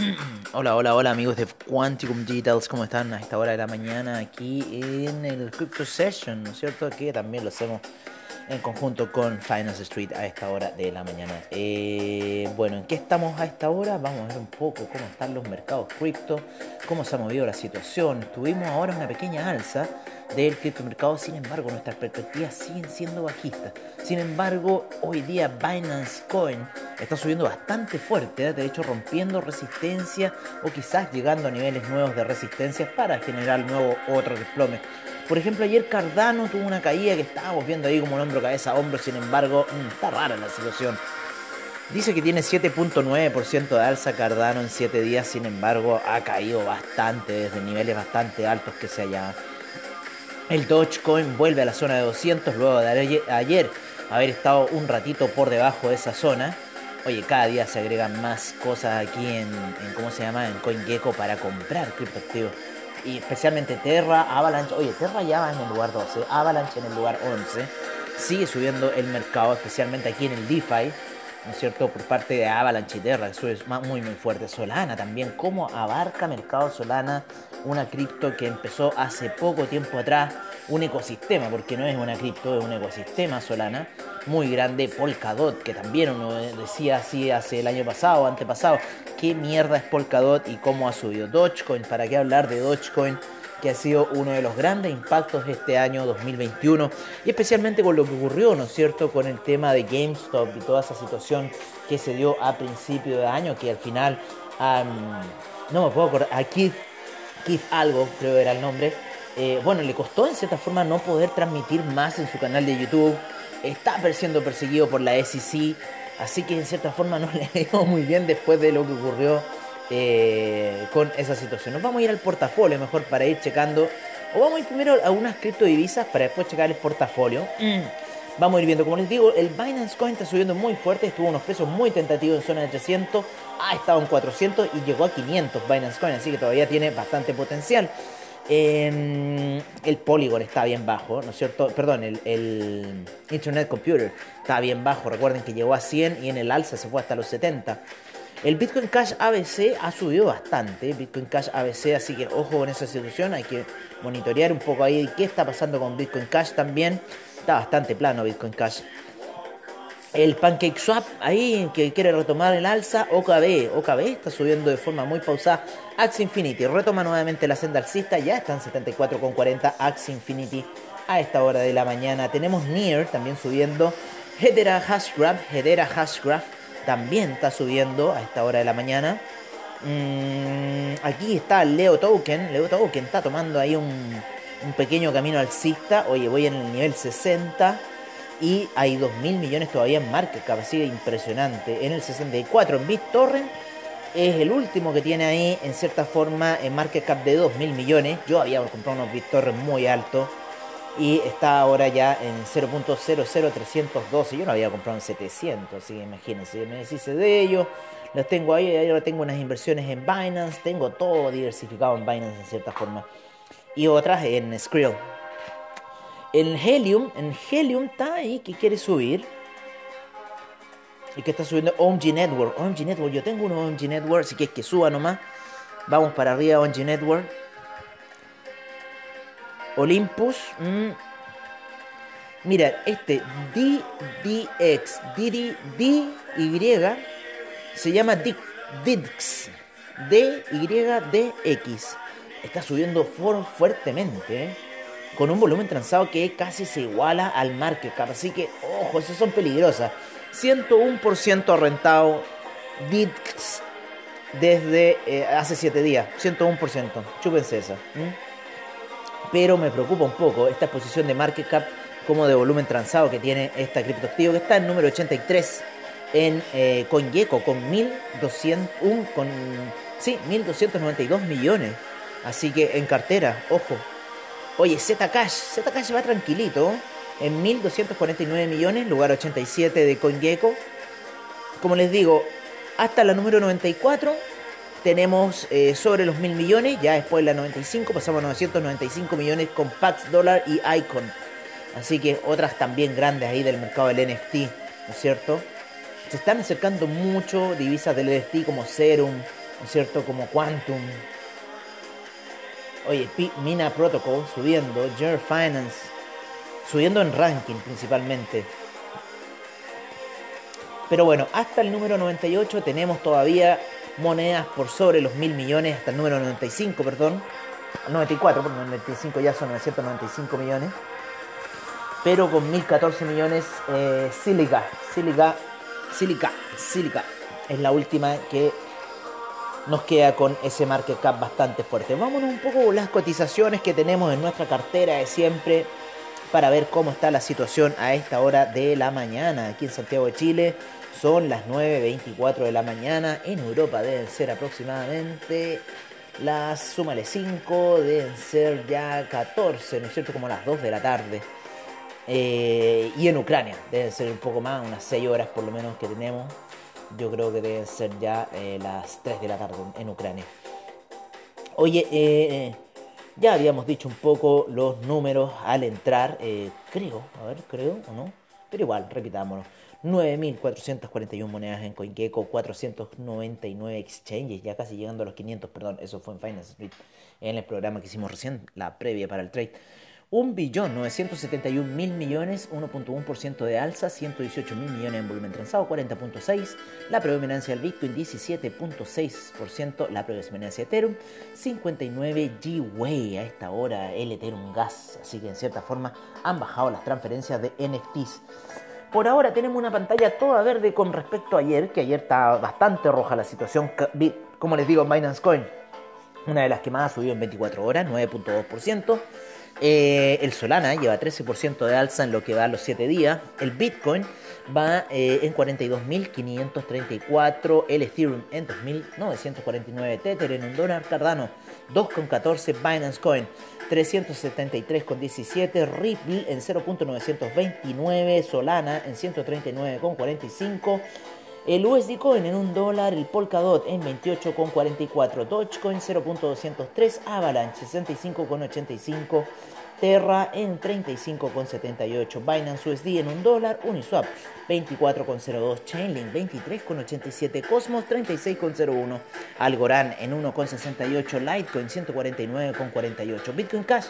Hola, hola, hola amigos de Quanticum Digitals, ¿cómo están a esta hora de la mañana aquí en el Crypto Session, ¿no es cierto? Que también lo hacemos en conjunto con Finance Street a esta hora de la mañana. Eh, bueno, ¿en qué estamos a esta hora? Vamos a ver un poco cómo están los mercados cripto, cómo se ha movido la situación. Tuvimos ahora una pequeña alza del criptomercado, sin embargo nuestras perspectivas siguen siendo bajistas. Sin embargo, hoy día Binance Coin está subiendo bastante fuerte, ¿eh? de hecho rompiendo resistencia o quizás llegando a niveles nuevos de resistencia para generar nuevo otro desplome. Por ejemplo, ayer Cardano tuvo una caída que estábamos viendo ahí como un hombro, cabeza, hombro, sin embargo, mm, está rara la situación. Dice que tiene 7.9% de alza Cardano en 7 días, sin embargo ha caído bastante desde niveles bastante altos que se haya el Dogecoin vuelve a la zona de 200 luego de ayer haber estado un ratito por debajo de esa zona. Oye, cada día se agregan más cosas aquí en, ¿cómo se llama? En CoinGecko para comprar criptoactivos. Y especialmente Terra, Avalanche. Oye, Terra ya va en el lugar 12, Avalanche en el lugar 11. Sigue subiendo el mercado, especialmente aquí en el DeFi. ¿No es cierto? Por parte de Avalanche y Terra, eso es muy muy fuerte. Solana también, cómo abarca mercado Solana, una cripto que empezó hace poco tiempo atrás, un ecosistema, porque no es una cripto, es un ecosistema Solana, muy grande, Polkadot, que también uno decía así hace el año pasado, antepasado, qué mierda es Polkadot y cómo ha subido Dogecoin, para qué hablar de Dogecoin que ha sido uno de los grandes impactos de este año 2021 y especialmente con lo que ocurrió, ¿no es cierto?, con el tema de GameStop y toda esa situación que se dio a principio de año, que al final, no me puedo acordar, a Keith, Keith algo, creo era el nombre, eh, bueno, le costó en cierta forma no poder transmitir más en su canal de YouTube, está siendo perseguido por la SEC, así que en cierta forma no le ha muy bien después de lo que ocurrió eh, con esa situación. Nos vamos a ir al portafolio mejor para ir checando. O vamos a ir primero a unas criptodivisas para después checar el portafolio. Mm. Vamos a ir viendo, como les digo, el Binance Coin está subiendo muy fuerte, estuvo unos precios muy tentativos en zona de 300, ha estado en 400 y llegó a 500 Binance Coin, así que todavía tiene bastante potencial. Em, el Polygon está bien bajo, ¿no es cierto? Perdón, el, el, Internet Computer está bien bajo. Recuerden que llegó a 100 y en el alza se fue hasta los 70. El Bitcoin Cash ABC ha subido bastante, Bitcoin Cash ABC, así que ojo con esa situación, hay que monitorear un poco ahí qué está pasando con Bitcoin Cash también. Está bastante plano Bitcoin Cash. El Pancake Swap ahí que quiere retomar el alza, OKB, OKB está subiendo de forma muy pausada. Axie Infinity retoma nuevamente la senda alcista, ya están 74,40 Axie Infinity a esta hora de la mañana. Tenemos Near también subiendo. Hedera Hashgraph, Hedera Hashgraph también está subiendo a esta hora de la mañana. Mm, aquí está Leo Token. Leo Token está tomando ahí un, pequeño camino alcista. Oye, voy en el nivel 60 y hay 2 mil millones todavía en market cap, así impresionante. En el 64 en BitTorrent es el último que tiene ahí en cierta forma en market cap de 2 mil millones. Yo había comprado unos BitTorrent muy altos y está ahora ya en 0.00312. Yo no había comprado en 700, así que imagínense, me deshice de ellos. Los tengo ahí, ahora tengo unas inversiones en Binance, tengo todo diversificado en Binance en cierta forma. Y otras en Skrill. En Helium, en Helium está ahí que quiere subir. Y que está subiendo OMG Network. OMG Network, yo tengo uno OMG Network, así que es que suba nomás. Vamos para arriba OMG Network. Olympus. Mm. Mira, este DDX, DY, se llama DIDX. DYDX. Está subiendo fuertemente, ¿eh? con un volumen transado que casi se iguala al market cap. Así que, ojo, esas son peligrosas. 101% rentado DIDX desde eh, hace 7 días. 101%. Chúpense esa pero me preocupa un poco esta exposición de market cap como de volumen transado que tiene esta criptoactivo que está en número 83 en eh, CoinGecko con 1200 con sí, 1292 millones. Así que en cartera, ojo. Oye, Zcash, Zcash va tranquilito en 1249 millones, lugar 87 de CoinGecko. Como les digo, hasta la número 94 tenemos eh, sobre los mil millones, ya después de la 95 pasamos a 995 millones con Pax Dollar y Icon. Así que otras también grandes ahí del mercado del NFT, ¿no es cierto? Se están acercando mucho divisas del NFT como Serum, ¿no es cierto? Como Quantum. Oye, Mina Protocol subiendo, Jer Finance subiendo en ranking principalmente. Pero bueno, hasta el número 98 tenemos todavía monedas por sobre los mil millones, hasta el número 95, perdón. 94, porque 95 ya son 995 millones. Pero con 1014 millones, eh, Silica, Silica, Silica, Silica. Es la última que nos queda con ese market cap bastante fuerte. Vámonos un poco las cotizaciones que tenemos en nuestra cartera de siempre para ver cómo está la situación a esta hora de la mañana aquí en Santiago de Chile. Son las 9.24 de la mañana. En Europa deben ser aproximadamente las, súmale 5, deben ser ya 14, ¿no es cierto? Como las 2 de la tarde. Eh, y en Ucrania deben ser un poco más, unas 6 horas por lo menos que tenemos. Yo creo que deben ser ya eh, las 3 de la tarde en Ucrania. Oye, eh, ya habíamos dicho un poco los números al entrar, creo, a ver, creo o no, pero igual, repitámoslo. 9.441 monedas en CoinGecko, 499 exchanges, ya casi llegando a los 500, perdón, eso fue en Finance Street, en el programa que hicimos recién, la previa para el trade. 1.971.000 millones, 1.1% de alza, 118.000 millones en volumen transado, 40.6%, la predominancia del Bitcoin 17.6%, la predominancia de Ethereum 59 G-Way a esta hora, el Ethereum Gas, así que en cierta forma han bajado las transferencias de NFTs. Por ahora tenemos una pantalla toda verde con respecto a ayer, que ayer estaba bastante roja la situación. Como les digo, Binance Coin, una de las que más ha subido en 24 horas, 9.2%. Eh, el Solana lleva 13% de alza en lo que va a los 7 días. El Bitcoin va eh, en 42.534. El Ethereum en 2.949. Tether en un dólar. Cardano 2.14. Binance Coin 373,17, Ripple en 0.929, Solana en 139,45, el USD Coin en 1 dólar, el Polkadot en 28,44, Dogecoin 0.203, Avalanche 65,85, Terra en 35,78, Binance USD en 1 dólar, Uniswap 24,02, Chainlink 23,87, Cosmos 36,01, Algorand en 1,68, Litecoin 149,48, Bitcoin Cash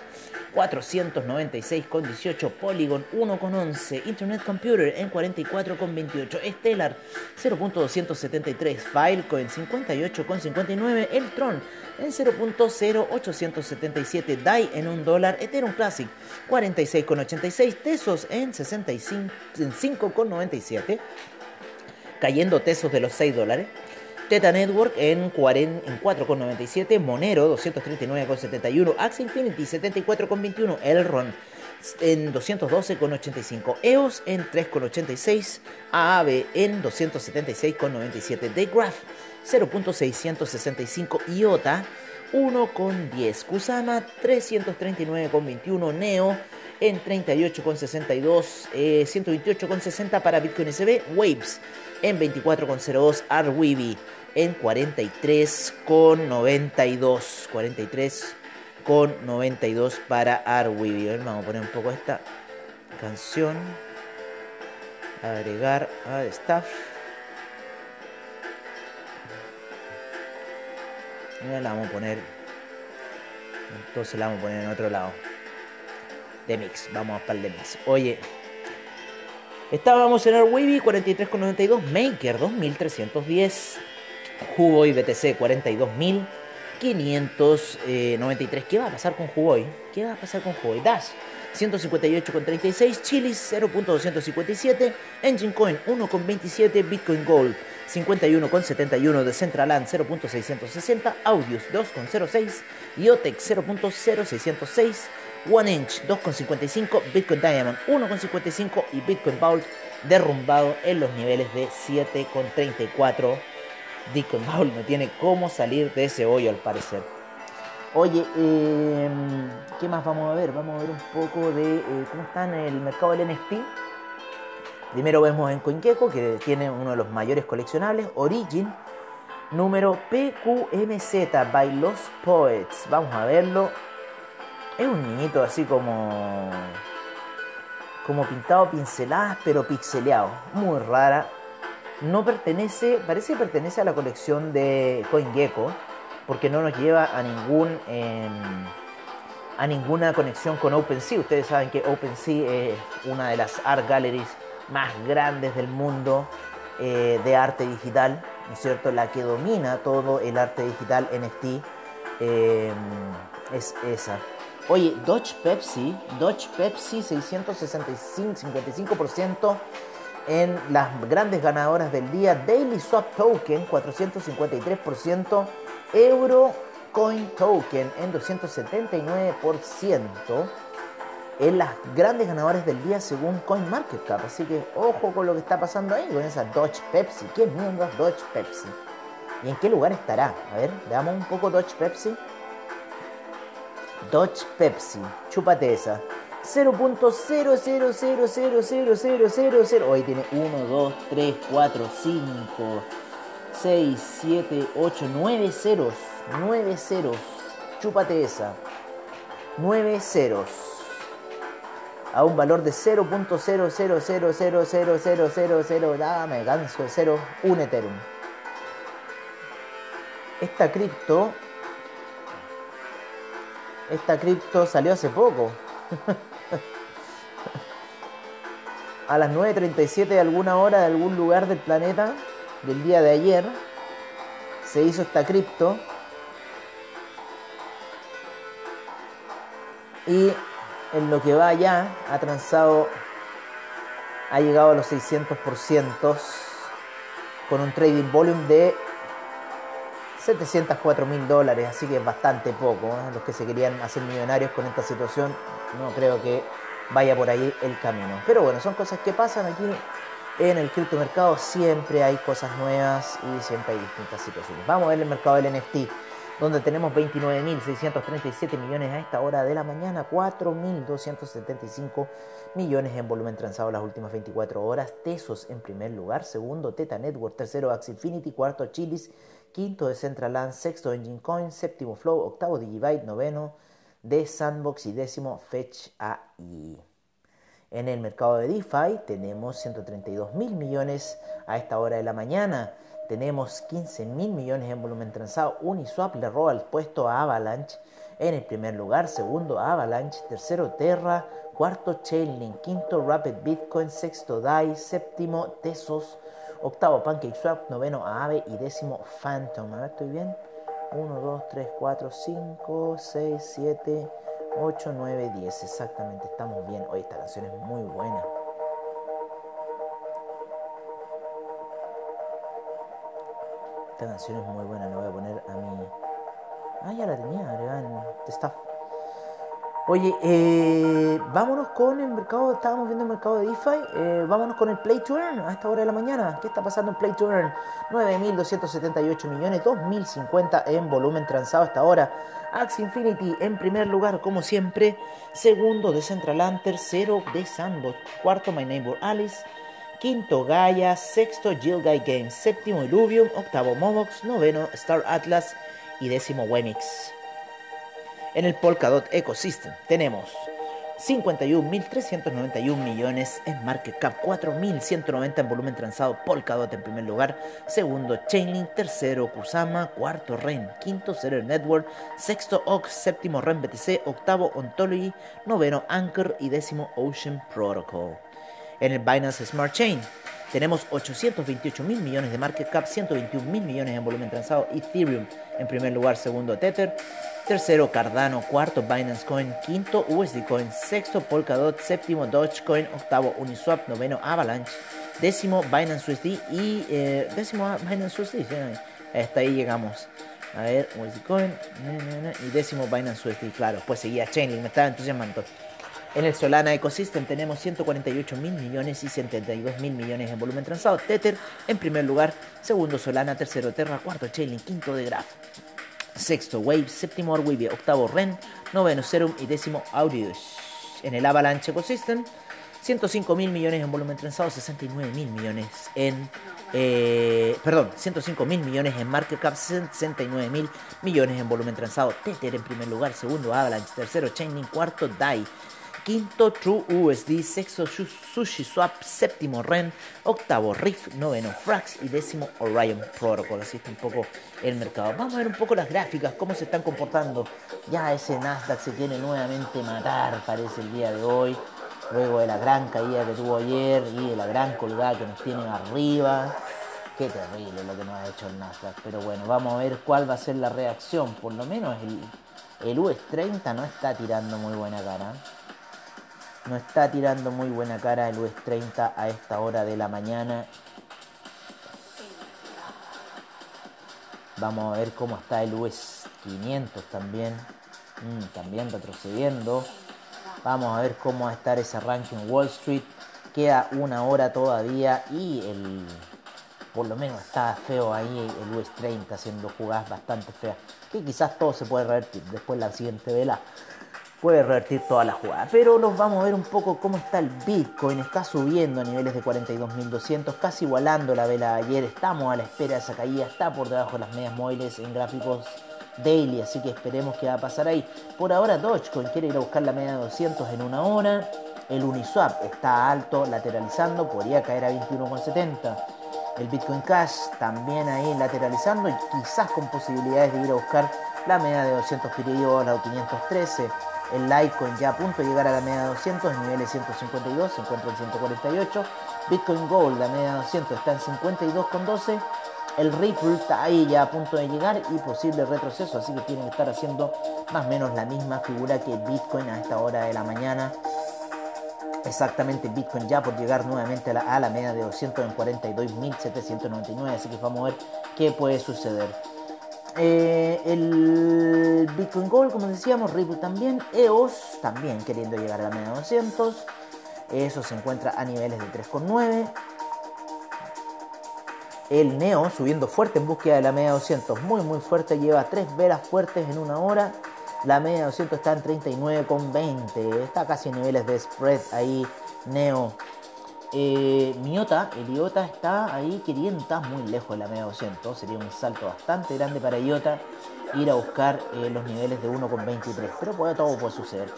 496,18, Polygon 1,11, Internet Computer en 44,28, Stellar 0.273, Filecoin 58,59, El Tron en 0.0877, DAI en 1 dólar, Ethereum Classic 46,86, Tesos en 65,97, cayendo Tesos de los 6 dólares. Teta Network en, 4,97, Monero 239,71, Axie Infinity 74,21, Elrond en 212,85, EOS en 3,86, AAV en 276,97, Daygraph 0.665, IOTA 1,10, Kusama 339,21, Neo en 38,62, 128,60 para Bitcoin SB, Waves en 24,02, Arweeby en 43,92, 43,92 para Arweeby. Vamos a poner un poco esta canción, agregar a staff. La vamos a poner. Entonces la vamos a poner en otro lado. De mix. Vamos para el de. Oye. Estábamos en el Wavy 43,92. Maker 2310. Huboy BTC 42.593. ¿Qué va a pasar con Huboy? ¿Qué va a pasar con Huboy? Dash 158,36. Chilis 0.257. Engine Coin 1,27. Bitcoin Gold 51,71 de Centraland 0.660, Audios 2,06, Iotex 0.0606, One Inch 2,55, Bitcoin Diamond 1,55 y Bitcoin Vault derrumbado en los niveles de 7,34. Bitcoin Vault no tiene cómo salir de ese hoyo al parecer. Oye, em, ¿qué más vamos a ver? Vamos a ver un poco de eh, cómo está en el mercado del NFT. Primero vemos en CoinGecko que tiene uno de los mayores coleccionables, Origin, número PQMZ by Los Poets. Vamos a verlo. Es un niñito así como como pintado pinceladas pero pixeleado, muy rara. no pertenece, parece que pertenece a la colección de CoinGecko, porque no nos lleva a ningún em, a ninguna conexión con OpenSea. Ustedes saben que OpenSea es una de las art galleries más grandes del mundo eh, de arte digital, ¿no es cierto? La que domina todo el arte digital NFT em, es esa. Oye, Dodge Pepsi, Dodge Pepsi 665, 55% en las grandes ganadoras del día. Daily Swap Token 453%. Euro Coin Token en 279% en las grandes ganadoras del día según CoinMarketCap. Así que ojo con lo que está pasando ahí con esa Dodge Pepsi. ¿Qué mierda es Dodge Pepsi? ¿Y en qué lugar estará? A ver, veamos un poco Dodge Pepsi. Dodge Pepsi, chúpate esa. 0.0000000. Hoy tiene 1, 2, 3, 4, 5, 6, 7, 8, 9 ceros. 9 ceros. Chúpate esa. 9 ceros. A un valor de 0.000000000. Dame, ganso de 0. Un Ethereum. Esta cripto. Esta cripto salió hace poco. a las 9.37 de alguna hora de algún lugar del planeta del día de ayer se hizo esta cripto y en lo que va ya ha transado ha llegado a los 600% con un trading volume de 704 mil dólares, así que es bastante poco. ¿eh? Los que se querían hacer millonarios con esta situación, no creo que vaya por ahí el camino. Pero bueno, son cosas que pasan aquí en el criptomercado. Siempre hay cosas nuevas y siempre hay distintas situaciones. Vamos a ver el mercado del NFT, donde tenemos 29.637 millones a esta hora de la mañana, 4.275 millones en volumen transado las últimas 24 horas. Tesos en primer lugar, segundo Teta Network, tercero Axie Infinity, cuarto Chilis quinto de Centraland, sexto Engine Coin, séptimo Flow, octavo Digibyte, noveno de Sandbox y décimo Fetch AI. En el mercado de DeFi tenemos 132 mil millones a esta hora de la mañana. Tenemos 15 mil millones en volumen transado. Uniswap le roba el puesto a Avalanche en el primer lugar. Segundo Avalanche. Tercero Terra. Cuarto Chainlink. Quinto Rapid Bitcoin. Sexto DAI. Séptimo Tesos octavo PancakeSwap, noveno Aave y décimo Phantom. A ver, ¿estoy bien? 1, 2, 3, 4, 5, 6, 7, 8, 9, 10. Exactamente, estamos bien. Hoy esta canción es muy buena. Esta canción es muy buena, la voy a poner a mi... Ah, ya la tenía agregada en Staff. Oye, eh, vámonos con el mercado, estábamos viendo el mercado de DeFi, eh, vámonos con el Play to Earn a esta hora de la mañana. ¿Qué está pasando en Play to Earn? 9.278 millones, 2.050 en volumen transado a esta hora. Axie Infinity en primer lugar, como siempre. Segundo de Centraland, tercero de Sandbox, cuarto My Neighbor Alice. Quinto Gaia, sexto Jill Guy Games, séptimo Illuvium, octavo Momox, noveno Star Atlas y décimo Wemix. En el Polkadot Ecosystem tenemos 51.391 millones en market cap, 4.190 en volumen transado, Polkadot en primer lugar, segundo Chainlink, tercero Kusama, cuarto REN, quinto Zero Network, sexto OX, séptimo REN BTC, octavo Ontology, noveno Anchor y décimo Ocean Protocol. En el Binance Smart Chain tenemos 828 mil millones de market cap, 121 mil millones en volumen transado, Ethereum en primer lugar, segundo Tether, tercero Cardano, cuarto Binance Coin, quinto USD Coin, sexto Polkadot, séptimo Dogecoin, octavo Uniswap, noveno Avalanche, décimo Binance USD y eh, décimo Binance USD. Hasta ahí llegamos. A ver, USD Coin y décimo Binance USD, claro. Pues seguía Chainlink, me estaba entusiasmando. En el Solana Ecosystem tenemos 148 mil millones y 72 mil millones en volumen transado. Tether en primer lugar, segundo Solana, tercero Terra, cuarto Chainlink, quinto de Graph, sexto Wave, séptimo Arweave, octavo Ren, noveno Serum y décimo Audius. En el Avalanche Ecosystem, 105 mil millones en volumen transado, 69 mil millones en... Eh, perdón, 105 mil millones en market cap, 69 mil millones en volumen transado. Tether en primer lugar, segundo Avalanche, tercero Chainlink, cuarto DAI quinto True USD, sexto Sushi Swap, séptimo REN, octavo Riff, noveno Frax y décimo Orion Protocol. Así está un poco el mercado. Vamos a ver un poco las gráficas, cómo se están comportando. Ya ese Nasdaq se tiene nuevamente matar, parece el día de hoy. Luego de la gran caída que tuvo ayer y de la gran colgada que nos tienen arriba. Qué terrible lo que nos ha hecho el Nasdaq. Pero bueno, vamos a ver cuál va a ser la reacción. Por lo menos el, el US 30 no está tirando muy buena cara. No está tirando muy buena cara el US 30 a esta hora de la mañana. Vamos a ver cómo está el US 500 también. Mm, también retrocediendo. Vamos a ver cómo va a estar ese ranking Wall Street. Queda una hora todavía y el por lo menos está feo ahí el US 30 haciendo jugadas bastante feas. Que quizás todo se puede revertir. Después la siguiente vela puede revertir toda la jugada. Pero nos vamos a ver un poco cómo está el Bitcoin. Está subiendo a niveles de 42.200, casi igualando la vela de ayer. Estamos a la espera de esa caída. Está por debajo de las medias móviles en gráficos daily, así que esperemos qué va a pasar ahí. Por ahora Dogecoin quiere ir a buscar la media de 200 en una hora. El Uniswap está alto, lateralizando, podría caer a 21,70. El Bitcoin Cash también ahí lateralizando y quizás con posibilidades de ir a buscar la media de 200 periodos, la 513. El Litecoin ya a punto de llegar a la media de 200, niveles 152, se encuentra en 148. Bitcoin Gold, la media de 200 está en 52,12. El Ripple está ahí ya a punto de llegar y posible retroceso, así que tienen que estar haciendo más o menos la misma figura que Bitcoin a esta hora de la mañana. Exactamente Bitcoin ya por llegar nuevamente a la, media de 242.799, así que vamos a ver qué puede suceder. Eh, el Bitcoin Gold, como decíamos, Ripple también, EOS también queriendo llegar a la media de 200. Eso se encuentra a niveles de 3,9 el Neo subiendo fuerte en búsqueda de la media 200, muy muy fuerte, lleva tres velas fuertes en una hora. La media 200 está en 39,20, está casi en niveles de spread ahí, Neo. Eh, Miota, el IOTA está ahí queriendo, está muy lejos de la media 200, sería un salto bastante grande para IOTA ir a buscar eh, los niveles de 1,23, pero puede, todo puede suceder.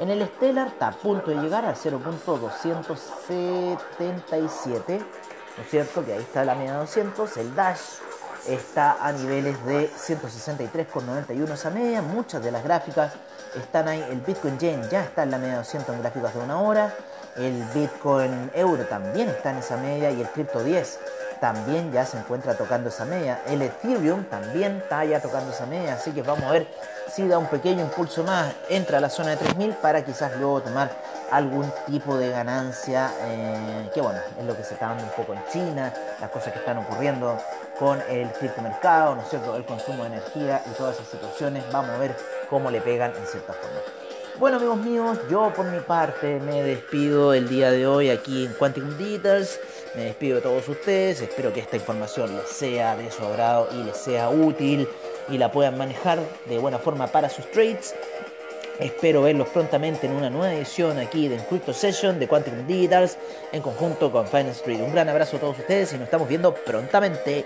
En el Stellar está a punto de llegar al 0.277 ¿no es cierto? Que ahí está la media 200, el Dash está a niveles de 163,91 esa media, muchas de las gráficas están ahí, el Bitcoin Yen ya está en la media 200 en gráficas de una hora, el Bitcoin Euro también está en esa media y el Crypto 10 también ya se encuentra tocando esa media. El Ethereum también está ya tocando esa media, así que vamos a ver si da un pequeño impulso más, entra a la zona de 3000 para quizás luego tomar algún tipo de ganancia, eh, que bueno, es lo que se está dando un poco en China, las cosas que están ocurriendo con el criptomercado, ¿no es cierto?, el consumo de energía y todas esas situaciones, vamos a ver cómo le pegan en cierta forma. Bueno amigos míos, yo por mi parte me despido el día de hoy aquí en Quantum Details. Me despido de todos ustedes, espero que esta información les sea de su agrado y les sea útil y la puedan manejar de buena forma para sus trades. Espero verlos prontamente en una nueva edición aquí de Crypto Session de Quantum Digitals en conjunto con Finance Street. Un gran abrazo a todos ustedes y nos estamos viendo prontamente.